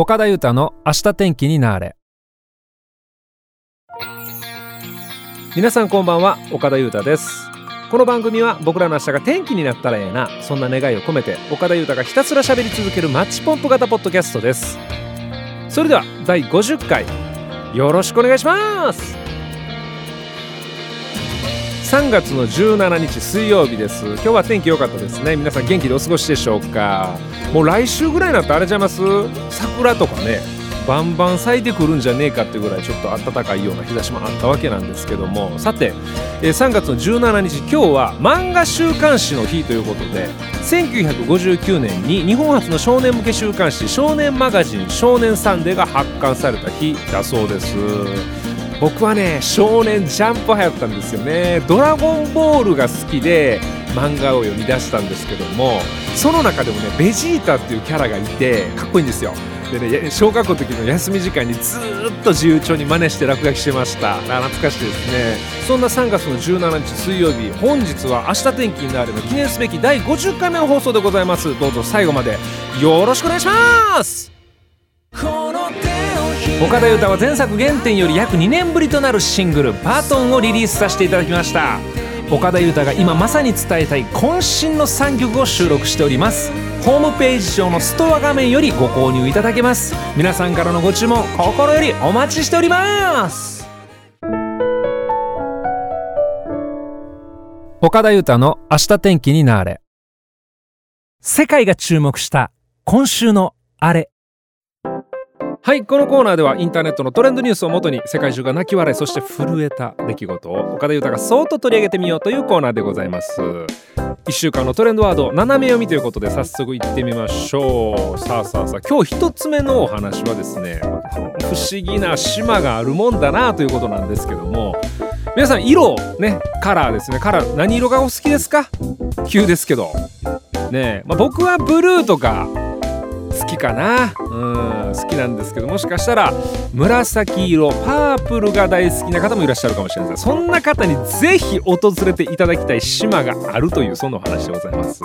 岡田裕太の明日天気になれ。皆さんこんばんは岡田裕太です。この番組は僕らの明日が天気になったらええなそんな願いを込めて岡田裕太がひたすら喋り続けるマッチポンプ型ポッドキャストです。それでは第50回よろしくお願いします。3月の17日水曜日です。今日は天気良かったですね。皆さん元気でお過ごしでしょうか？もう来週ぐらいになってあれちゃいます？桜とかねバンバン咲いてくるんじゃねえかっていうぐらいちょっと暖かいような日差しもあったわけなんですけども。さて3月の17日今日は漫画週刊誌の日ということで1959年に日本初の少年向け週刊誌少年マガジン少年サンデーが発刊された日だそうです。僕はね少年ジャンプ派やったんですよね。ドラゴンボールが好きで漫画を読み出したんですけどもその中でもねベジータっていうキャラがいてかっこいいんですよ。でね小学校の時の休み時間にずっと自由帳に真似して落書きしてました。懐かしいですね。そんな3月の17日水曜日本日は明日天気になるの記念すべき第50回目の放送でございます。どうぞ最後までよろしくお願いします岡田裕太は前作原点より約2年ぶりとなるシングル「バトン」をリリースさせていただきました。岡田裕太が今まさに伝えたい渾身の3曲を収録しております。ホームページ上のストア画面よりご購入いただけます。皆さんからのご注文心よりお待ちしております。岡田裕太の明日天気になれ。世界が注目した今週のあれ。はいこのコーナーではインターネットのトレンドニュースをもとに世界中が泣き笑いそして震えた出来事を岡田裕太がそーっと取り上げてみようというコーナーでございます。1週間のトレンドワード斜め読みということで早速いってみましょう。さあさあさあ今日一つ目のお話はですね不思議な島があるもんだなということなんですけども皆さん色ねカラーですね。カラー何色がお好きですか？急ですけど。ねまあ、僕はブルーとかかな。うん好きなんですけどもしかしたら紫色パープルが大好きな方もいらっしゃるかもしれません。そんな方にぜひ訪れていただきたい島があるというそんなお話でございます。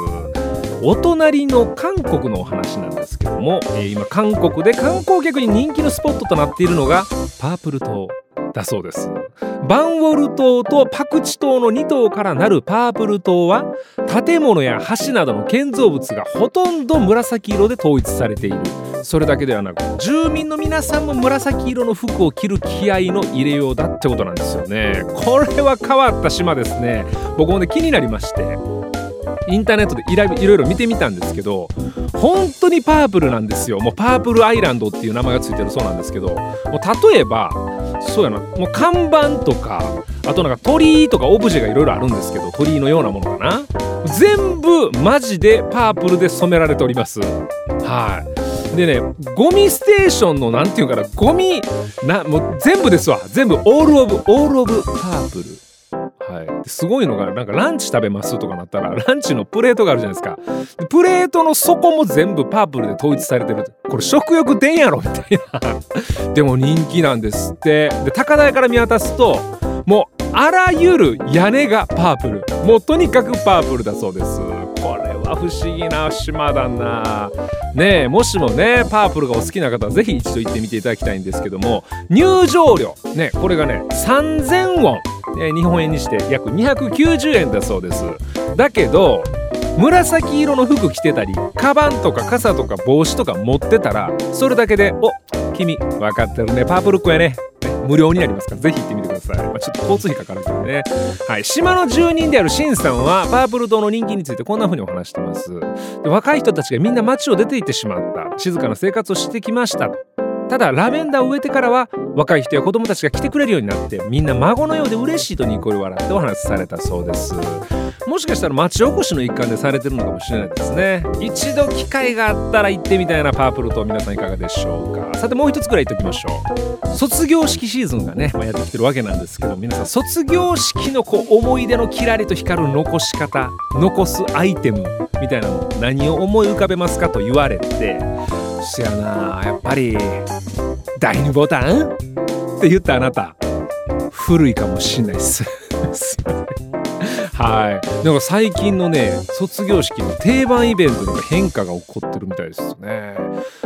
お隣の韓国のお話なんですけども、えー、今韓国で観光客に人気のスポットとなっているのがパープル島だそうです。バンウォル島とパクチ島の2島からなるパープル島は建物や橋などの建造物がほとんど紫色で統一されている。それだけではなく住民の皆さんも紫色の服を着る気合の入れようだってことなんですよね。これは変わった島ですね。僕もね気になりまして。インターネットでいろいろ見てみたんですけど本当にパープルなんですよ。もうパープルアイランドっていう名前がついてるそうなんですけど。もう例えばそうやな。もう看板とかあとなんか鳥居とかオブジェがいろいろあるんですけど鳥居のようなものかな。全部マジでパープルで染められております。はい。でねゴミステーションのなんていうかなゴミなもう全部ですわ。全部 all of all of purple はい、すごいのがなんかランチ食べますとかなったらランチのプレートがあるじゃないですか。プレートの底も全部パープルで統一されてるこれ食欲出んやろみたいな。でも人気なんですって。で高台から見渡すともうあらゆる屋根がパープル。もうとにかくパープルだそうです。不思議な島だな。ねえもしもねパープルがお好きな方は是非一度行ってみていただきたいんですけども入場料ねこれがね3000ウォン。え、日本円にして約290円だそうです。だけど紫色の服着てたりカバンとか傘とか帽子とか持ってたらそれだけで「お君分かってるねパープルっ子やね」無料になりますからぜひ行ってみてください、まあ、ちょっと交通費かかるけどね。はい。島の住人であるシンさんはパープル島の人気についてこんな風にお話してます。で若い人たちがみんな街を出て行ってしまった。静かな生活をしてきましたただラベンダーを植えてからは若い人や子供たちが来てくれるようになってみんな孫のようで嬉しいとニコリ笑ってお話しされたそうです。もしかしたら町おこしの一環でされてるのかもしれないですね。一度機会があったら行ってみたいなパープルと皆さんいかがでしょうか。さてもう一つくらい言っておきましょう。卒業式シーズンがね、まあ、やってきてるわけなんですけど皆さん卒業式のこう思い出のキラリと光る残し方残すアイテムみたいなの何を思い浮かべますかと言われてそやなやっぱり第2ボタン？って言ったあなた古いかもしんないっす。はい。なんか最近のね卒業式の定番イベントにも変化が起こってるみたいですよね。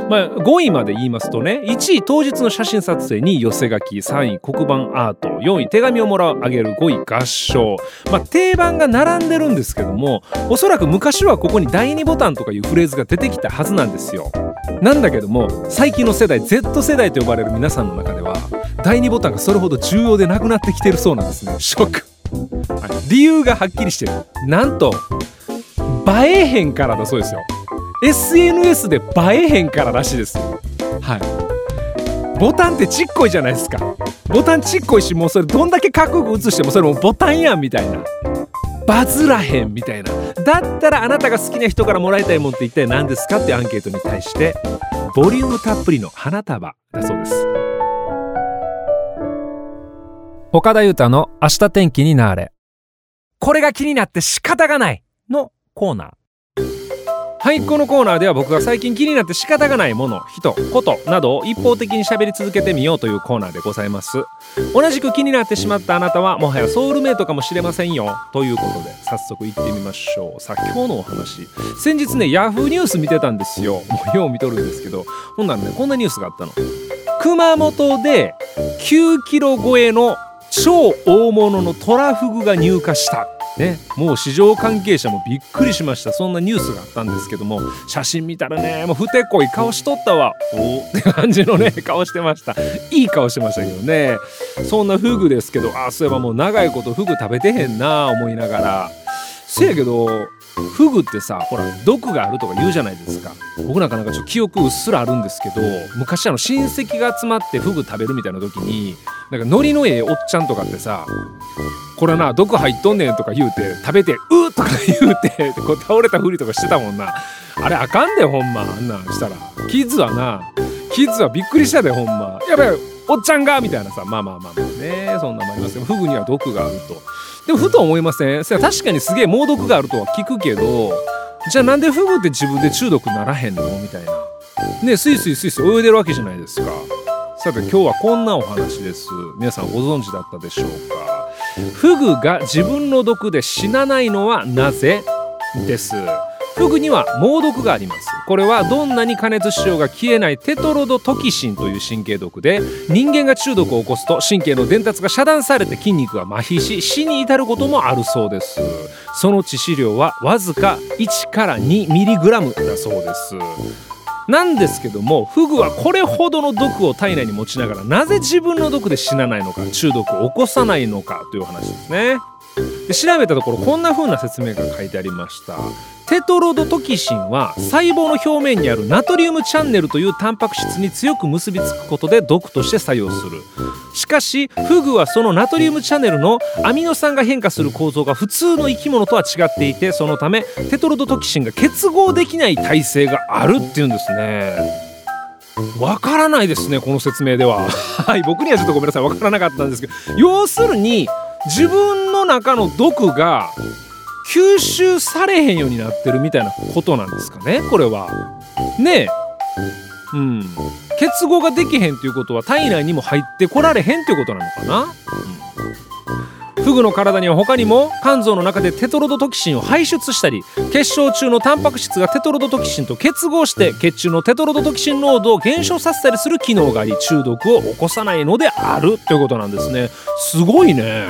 まあ5位まで言いますとね1位当日の写真撮影2位寄せ書き3位黒板アート4位手紙をもらうあげる5位合唱。まあ定番が並んでるんですけどもおそらく昔はここに第2ボタンとかいうフレーズが出てきたはずなんですよ。なんだけども最近の世代 Z 世代と呼ばれる皆さんの中では第2ボタンがそれほど重要でなくなってきてるそうなんですね。ショック、はい、理由がはっきりしてる。なんと映えへんからだそうですよ。SNS で映えへんかららしいです。はい。ボタンってちっこいじゃないですか。ボタンちっこいしもうそれどんだけかっこよく映してもそれもボタンやんみたいな。バズらへんみたいな。だったらあなたが好きな人からもらいたいもんって一体何ですかってアンケートに対してボリュームたっぷりの花束だそうです。岡田裕太の明日天気になれ。これが気になって仕方がないのコーナー。はいこのコーナーでは僕が最近気になって仕方がないもの人ことなどを一方的に喋り続けてみようというコーナーでございます。同じく気になってしまったあなたはもはやソウルメイトかもしれませんよ。ということで早速行ってみましょう。さあ今日のお話。先日ねヤフーニュース見てたんですよ。もうよう見とるんですけど。ほんならねこんなニュースがあったの。熊本で9キロ超えの超大物のトラフグが入荷した。ね、もう市場関係者もびっくりしました。そんなニュースがあったんですけども。写真見たらねもうふてこい顔しとったわ。お。って感じのね顔してました。いい顔してましたけどね。そんなフグですけどあそういえばもう長いことフグ食べてへんな思いながら。せやけどフグってさほら毒があるとか言うじゃないですか。僕なんかなんかちょっと記憶うっすらあるんですけど昔あの親戚が集まってフグ食べるみたいな時になんかノリのええおっちゃんとかってさこれな毒入っとんねんとか言うて食べて「うっ!」とか言うてこう倒れたふりとかしてたもんな。あれあかんでほんま。あんなんしたら。キッズはな。キッズはびっくりしたでほんま。やばいおっちゃんがみたいなさ。まあまあまあまあね。そんなもありますけどフグには毒があると。でもふと思いません？確かにすげえ猛毒があるとは聞くけどじゃあなんでフグって自分で中毒ならへんの？みたいな。ねスイスイスイスイ泳いでるわけじゃないですか。さて今日はこんなお話です。皆さんご存知だったでしょうか？フグが自分の毒で死なないのはなぜ？ですフグには猛毒があります。これはどんなに加熱しようが消えないテトロドトキシンという神経毒で人間が中毒を起こすと神経の伝達が遮断されて筋肉が麻痺し死に至ることもあるそうです。その致死量はわずか1から 2mg だそうです。なんですけどもフグはこれほどの毒を体内に持ちながらなぜ自分の毒で死なないのか中毒を起こさないのかという話ですね。で調べたところこんな風な説明が書いてありました。テトロドトキシンは細胞の表面にあるナトリウムチャンネルというタンパク質に強く結びつくことで毒として作用する。しかしフグはそのナトリウムチャンネルのアミノ酸が変化する構造が普通の生き物とは違っていてそのためテトロドトキシンが結合できない体制があるっていうんですね。わからないですねこの説明では。はい僕にはちょっとごめんなさいわからなかったんですけど。要するに自分の中の毒が吸収されへんようになってるみたいなことなんですかねこれは。ねえ。うん。結合ができへんということは体内にも入ってこられへんということなのかな、うん、フグの体には他にも肝臓の中でテトロドトキシンを排出したり血小中のタンパク質がテトロドトキシンと結合して血中のテトロドトキシン濃度を減少させたりする機能があり中毒を起こさないのであるっていうことなんですね。すごいね。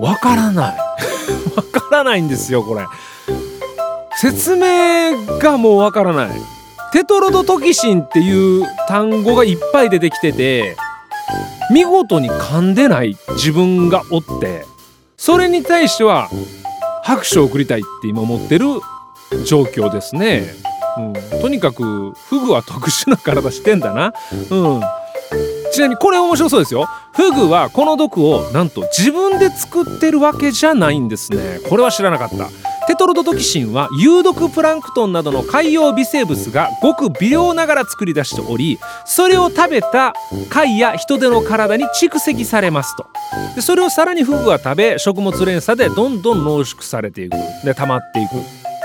わからない。わからないんですよこれ。説明がもうわからない。テトロドトキシンっていう単語がいっぱい出てきてて見事に噛んでない自分がおってそれに対しては拍手を送りたいって今思ってる状況ですね、うん、とにかくフグは特殊な体してんだな。うん。ちなみにこれ面白そうですよ。フグはこの毒をなんと自分で作ってるわけじゃないんですね。これは知らなかった。テトロドトキシンは有毒プランクトンなどの海洋微生物がごく微量ながら作り出しておりそれを食べた貝や人手の体に蓄積されますと。でそれをさらにフグは食べ食物連鎖でどんどん濃縮されていくで溜まっていく。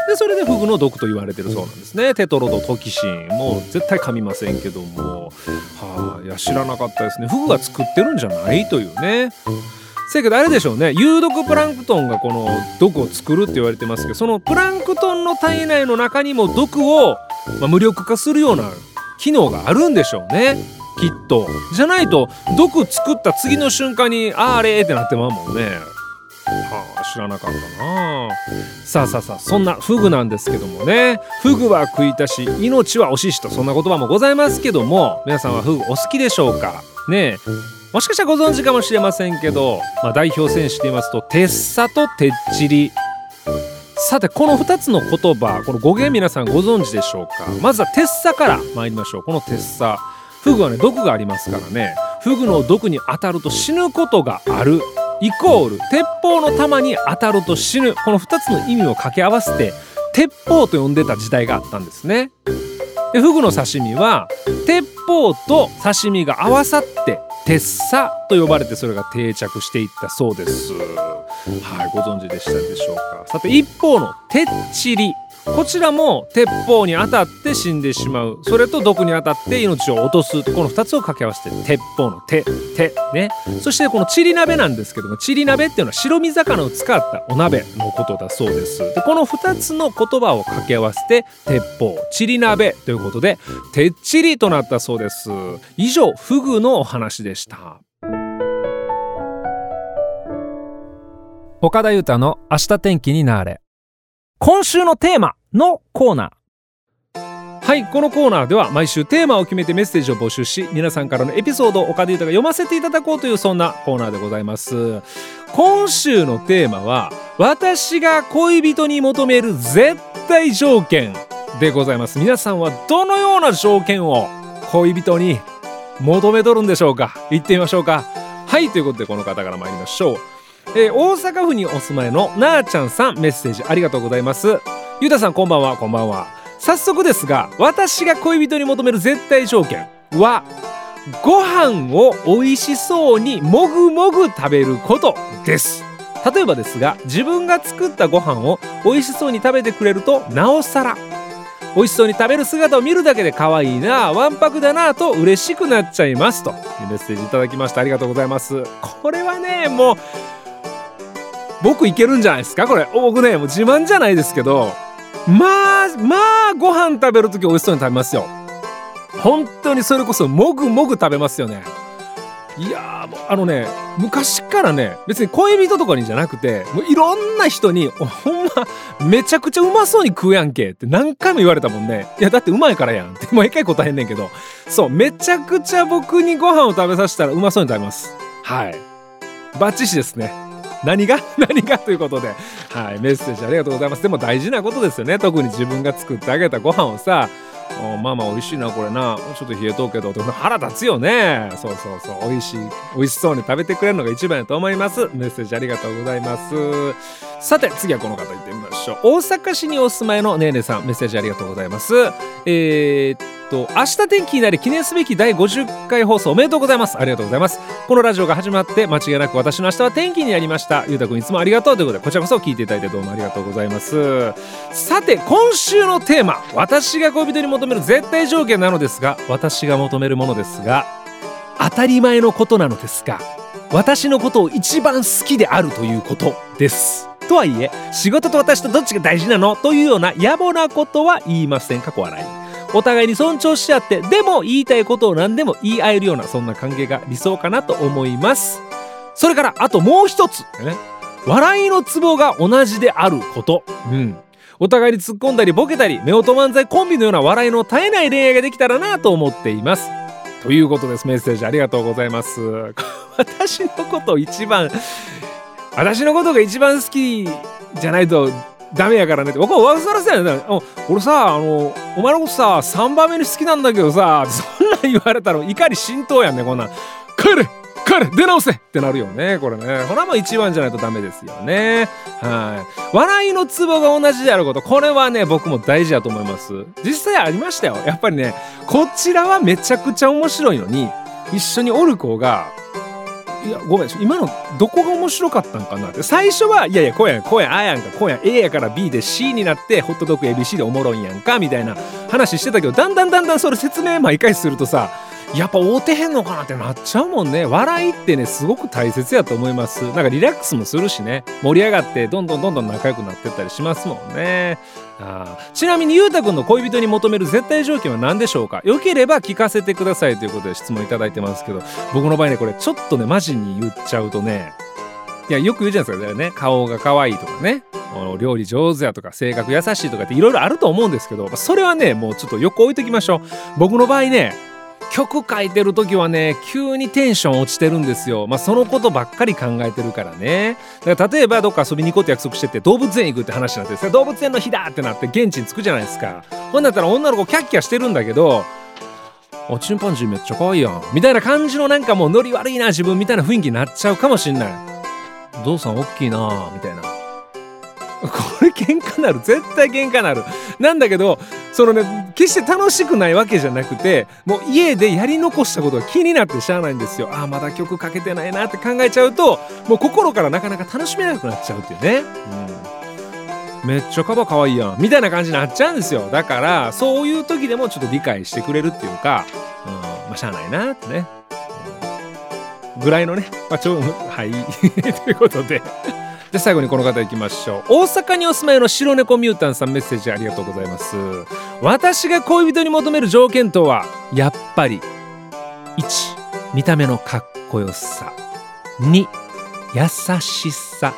でそれでフグの毒と言われてるそうなんですね。テトロドトキシン。もう絶対噛みませんけども。はあいや知らなかったですね。フグが作ってるんじゃない？というね。せやけどあれでしょうね。有毒プランクトンがこの毒を作るって言われてますけどそのプランクトンの体内の中にも毒を、まあ、無力化するような機能があるんでしょうね。きっと。じゃないと毒作った次の瞬間にあれってなってまうもんね。はあ知らなかったな。さあさあさあそんなフグなんですけどもね。フグは食いたし命は惜ししとそんな言葉もございますけども皆さんはフグお好きでしょうか？ねえ。もしかしたらご存知かもしれませんけど、まあ、代表選手で言いますとテッサとテッチリ。さてこの2つの言葉この語源皆さんご存知でしょうか？まずはテッサから参りましょう。このテッサ。フグはね毒がありますからね。フグの毒に当たると死ぬことがある。イコール鉄砲の弾に当たると死ぬ。この2つの意味を掛け合わせて鉄砲と呼んでた時代があったんですね。でフグの刺身は鉄砲と刺身が合わさって鉄砂と呼ばれてそれが定着していったそうです。はいご存知でしたでしょうか。さて一方のてっちりこちらも鉄砲に当たって死んでしまう。それと毒に当たって命を落とす。この2つを掛け合わせて鉄砲の手手ね。そしてこのチリ鍋なんですけどもチリ鍋っていうのは白身魚を使ったお鍋のことだそうです。でこの2つの言葉を掛け合わせて鉄砲。チリ鍋ということで鉄チリとなったそうです。以上フグのお話でした。岡田裕太の明日天気になれ。今週のテーマのコーナー。はいこのコーナーでは毎週テーマを決めてメッセージを募集し皆さんからのエピソードを岡田裕太が読ませていただこうというそんなコーナーでございます。今週のテーマは私が恋人に求める絶対条件でございます。皆さんはどのような条件を恋人に求めとるんでしょうか？行ってみましょうか。はいということでこの方から参りましょう。えー、大阪府にお住まいのなあちゃんさんメッセージありがとうございます。ゆうたさんこんばんは。こんばんは。早速ですが私が恋人に求める絶対条件はご飯を美味しそうにもぐもぐ食べることです。例えばですが自分が作ったご飯を美味しそうに食べてくれるとなおさら美味しそうに食べる姿を見るだけで可愛いなわんぱくだなと嬉しくなっちゃいますというメッセージいただきました。ありがとうございます。これはねもう僕いけるんじゃないですか？これ。僕ねもう自慢じゃないですけどまあまあご飯食べる時美味しそうに食べますよ。本当にそれこそもぐもぐ食べますよね。いやもうあのね昔からね別に恋人とかにじゃなくてもういろんな人に ほんまめちゃくちゃうまそうに食うやんけって何回も言われたもんね。いやだってうまいからやんって毎回答えんねんけど。そうめちゃくちゃ僕にご飯を食べさせたらうまそうに食べます。はい。バッチシですね。何が？何が？ということで、はい、メッセージありがとうございます。でも大事なことですよね。特に自分が作ってあげたご飯をさ、まあまあ美味しいなこれな。ちょっと冷えとうけど腹立つよね。そうそうそう。美味しい美味しそうに食べてくれるのが一番やと思います。メッセージありがとうございます。さて次はこの方行ってみましょう。大阪市にお住まいのねえねさんメッセージありがとうございます。えー、っと明日天気になり記念すべき第50回放送おめでとうございます。ありがとうございます。このラジオが始まって間違いなく私の明日は天気になりました。ゆうたくんいつもありがとうということでこちらこそ聞いていただいてどうもありがとうございます。さて今週のテーマ私が恋人に求める絶対条件なのですが私が求めるものですが当たり前のことなのですが私のことを一番好きであるということです。とはいえ仕事と私とどっちが大事なのというような野暮なことは言いません。過去笑い。お互いに尊重し合ってでも言いたいことを何でも言い合えるようなそんな関係が理想かなと思います。それからあともう一つ、ね、笑いのツボが同じであること。うん。お互いに突っ込んだりボケたり夫婦漫才コンビのような笑いの絶えない恋愛ができたらなと思っています。ということです。メッセージありがとうございます。私のこと一番私のことが一番好きじゃないとダメやからねって。僕はわざらせやね俺さあのお前のことさ3番目に好きなんだけどさそんなん言われたら怒り浸透やんねこんなん。帰れ帰れ出直せ。ってなるよね。これね。ほらもう一番じゃないとダメですよね。はい。笑いのツボが同じであること。これはね僕も大事だと思います。実際ありましたよ。やっぱりねこちらはめちゃくちゃ面白いのに一緒におる子がいやごめん今のどこが面白かったんかなって。最初はいやいやこうやんこうやんあやんかこうやん A やから B で C になってホットドッグ ABC でおもろいんやんかみたいな話してたけどだんだんだんだんそれ説明毎回するとさやっぱ会うてへんのかなってなっちゃうもんね。笑いってねすごく大切やと思います。なんかリラックスもするしね。盛り上がってどんどんどんどん仲良くなってったりしますもんね。あちなみにゆうたくんの恋人に求める絶対条件は何でしょうか？よければ聞かせてくださいということで質問いただいてますけど僕の場合ねこれちょっとねマジに言っちゃうとねいやよく言うじゃないですかだよね顔が可愛いとかね料理上手やとか性格優しいとかっていろいろあると思うんですけどそれはねもうちょっとよく置いときましょう。僕の場合ね曲書いてる時はね急にテンション落ちてるんですよ。まあそのことばっかり考えてるからね。だから例えばどっか遊びに行こうって約束してて動物園行くって話になって動物園の日だってなって現地に着くじゃないですか。ほんだったら女の子キャッキャしてるんだけどあチンパンジーめっちゃ可愛いやんみたいな感じのなんかもうノリ悪いな自分みたいな雰囲気になっちゃうかもしんないゾウさん大きいなみたいな。これ喧嘩なる。絶対喧嘩なる。なんだけどそのね決して楽しくないわけじゃなくてもう家でやり残したことが気になってしゃあないんですよ。ああまだ曲かけてないなって考えちゃうともう心からなかなか楽しめなくなっちゃうっていうね、うん、めっちゃカバ可愛いやん。みたいな感じになっちゃうんですよ。だからそういう時でもちょっと理解してくれるっていうか、うん、まあしゃあないなってね、うん、ぐらいのね。まあちょはい。ということで。で最後にこの方いきましょう。大阪にお住まいの白猫ミュータンさんメッセージありがとうございます。私が恋人に求める条件とはやっぱり1見た目のかっこよさ。2優しさ。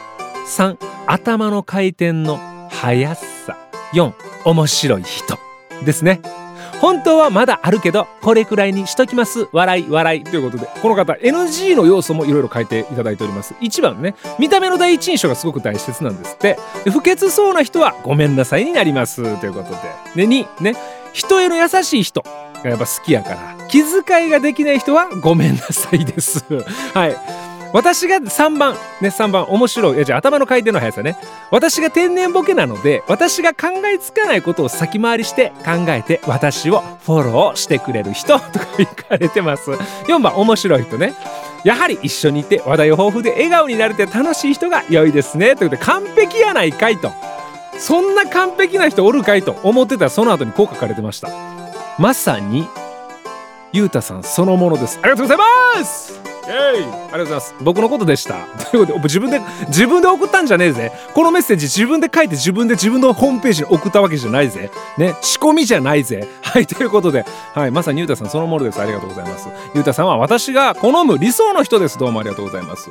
3頭の回転の速さ。4面白い人。ですね。本当はまだあるけどこれくらいにしときます。笑い笑い。ということでこの方 NG の要素もいろいろ書いていただいております。1番ね見た目の第一印象がすごく大切なんですって。不潔そうな人はごめんなさいになります。ということで。で2ね人への優しい人。がやっぱ好きやから。気遣いができない人はごめんなさいです。はい。私が3番ね3番面白いいじゃあ頭の回転の速さね。私が天然ボケなので私が考えつかないことを先回りして考えて私をフォローしてくれる人 とか言かれてます。4番面白い人ね。やはり一緒にいて話題豊富で笑顔になれて楽しい人が良いですね。ということで完璧やないかいと。そんな完璧な人おるかいと思ってたらその後にこう書かれてました。まさにゆうたさんそのものです。ありがとうございますイエイありがとうございます。僕のことでした。ということで自分で自分で送ったんじゃねえぜ。このメッセージ自分で書いて自分で自分のホームページに送ったわけじゃないぜ。ね仕込みじゃないぜ。はいということで。はいまさにゆうたさんそのものです。ありがとうございます。ゆうたさんは私が好む理想の人です。どうもありがとうございます。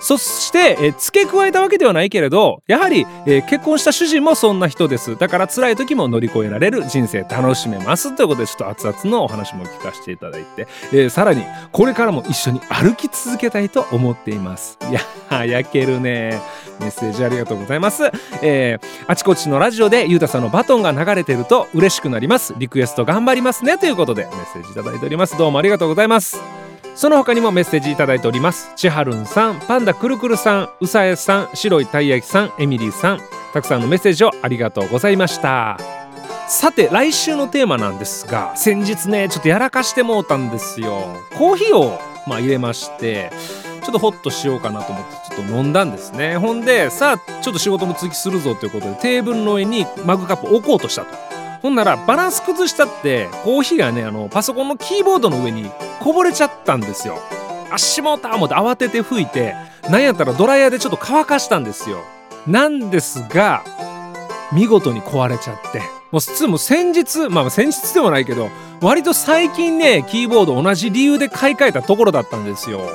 そしてえ付け加えたわけではないけれどやはり、え結婚した主人もそんな人です。だから辛い時も乗り越えられる人生楽しめます。ということでちょっと熱々のお話も聞かせていただいて、え、さらにこれからも一緒に歩き続けたいと思っています。いや焼けるね。メッセージありがとうございます、えー、あちこちのラジオでゆうたさんのバトンが流れてると嬉しくなります。リクエスト頑張りますね。ということでメッセージいただいております。どうもありがとうございます。その他にもメッセージいただいております。ちはるんさんパンダくるくるさんうさえさん白いたい焼きさんエミリーさん。たくさんのメッセージをありがとうございました。さて来週のテーマなんですが先日ねちょっとやらかしてもうたんですよ。コーヒーをまあ入れましてちょっとホッとしようかなと思ってちょっと飲んだんですね。ほんでさあちょっと仕事も続きするぞということでテーブルの上にマグカップ置こうとしたと。ほんならバランス崩したってコーヒーがねあのパソコンのキーボードの上にこぼれちゃったんですよ。足元思って慌てて拭いてなんやったらドライヤーでちょっと乾かしたんですよ。なんですが見事に壊れちゃって。もう普通も先日まあ先日でもないけど割と最近ねキーボード同じ理由で買い替えたところだったんですよ。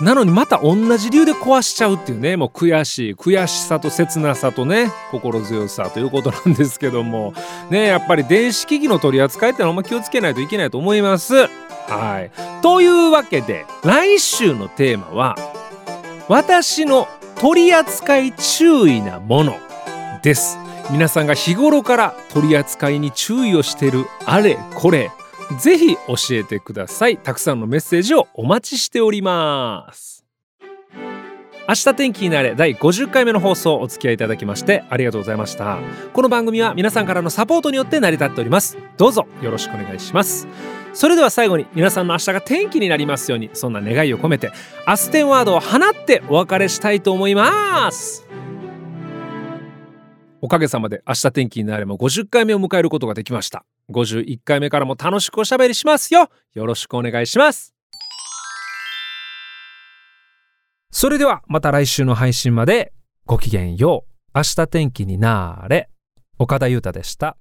なのにまた同じ理由で壊しちゃうっていうねもう悔しい悔しさと切なさとね心強さということなんですけども。ねやっぱり電子機器の取り扱いってのはあんま気をつけないといけないと思います。はい。というわけで来週のテーマは私の取り扱い注意なものです。皆さんが日頃から取り扱いに注意をしているあれこれ。ぜひ教えてください。たくさんのメッセージをお待ちしております。明日天気になれ第50回目の放送お付き合いいただきましてありがとうございました。この番組は皆さんからのサポートによって成り立っております。どうぞよろしくお願いします。それでは最後に皆さんの明日が天気になりますようにそんな願いを込めてアステンワードを放ってお別れしたいと思います。おかげさまで明日天気になれば50回目を迎えることができました。51回目からも楽しくおしゃべりしますよ。よろしくお願いします。それではまた来週の配信までごきげんよう。明日天気になーれ。岡田裕太でした。